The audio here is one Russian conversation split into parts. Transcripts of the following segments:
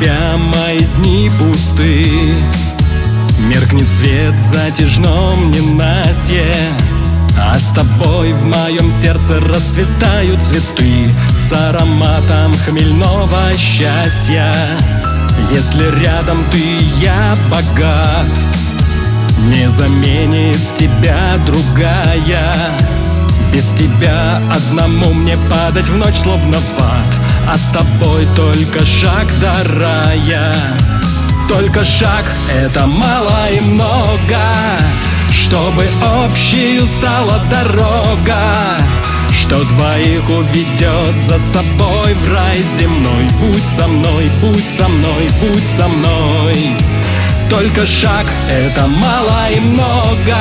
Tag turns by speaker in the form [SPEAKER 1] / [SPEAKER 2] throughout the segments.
[SPEAKER 1] мои дни пусты. Меркнет свет в затяжном ненастье А с тобой в моем сердце расцветают цветы С ароматом хмельного счастья. Если рядом ты, я богат Не заменит тебя другая. Без тебя одному мне падать в ночь словно в ад А с тобой только шаг до рая только шаг — это мало и много. Чтобы общей стала дорога. Что двоих уведет за собой в рай земной. Будь со мной, будь со мной, будь со мной. Только шаг — это мало и много.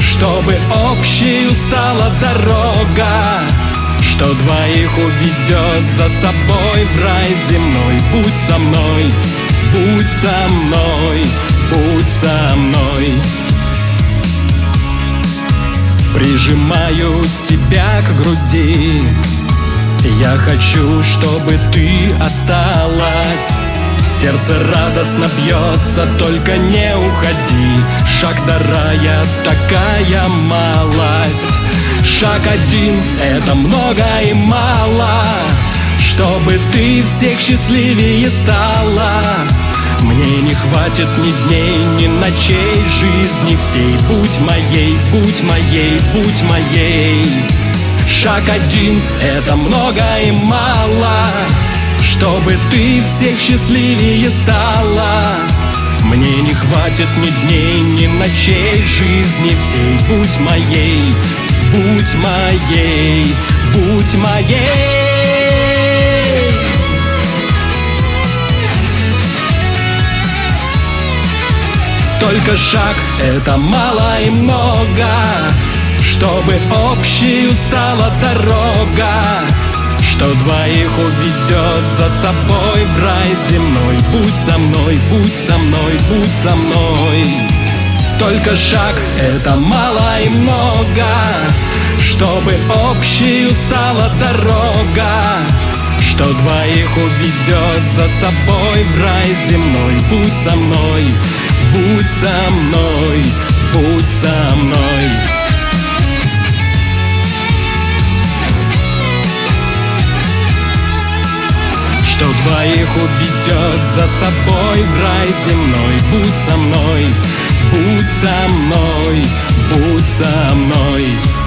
[SPEAKER 1] Чтобы общей стала дорога что двоих уведет за собой в рай земной. Будь со мной, Будь со мной, будь со мной. Прижимаю тебя к груди. Я хочу, чтобы ты осталась. Сердце радостно бьется, только не уходи. Шаг до такая малость Шаг один — это много и мало Чтобы ты всех счастливее стала. Мне не хватит ни дней, ни ночей жизни всей. Будь моей, будь моей, будь моей. Шаг один — это много и мало Чтобы ты всех счастливее стала. Мне не хватит ни дней, ни ночей жизни всей. Будь моей, будь моей, будь моей. Только шаг — это мало и много Чтобы общей стала дорога Что двоих уведет за собой в рай земной. Будь со мной, будь со мной, будь со мной. Только шаг — это мало и много Чтобы общей стала дорога что двоих уведет за собой в рай земной. Будь со мной, будь со мной, будь со мной. Что двоих уведет за собой в рай земной. Будь со мной, будь со мной, будь со мной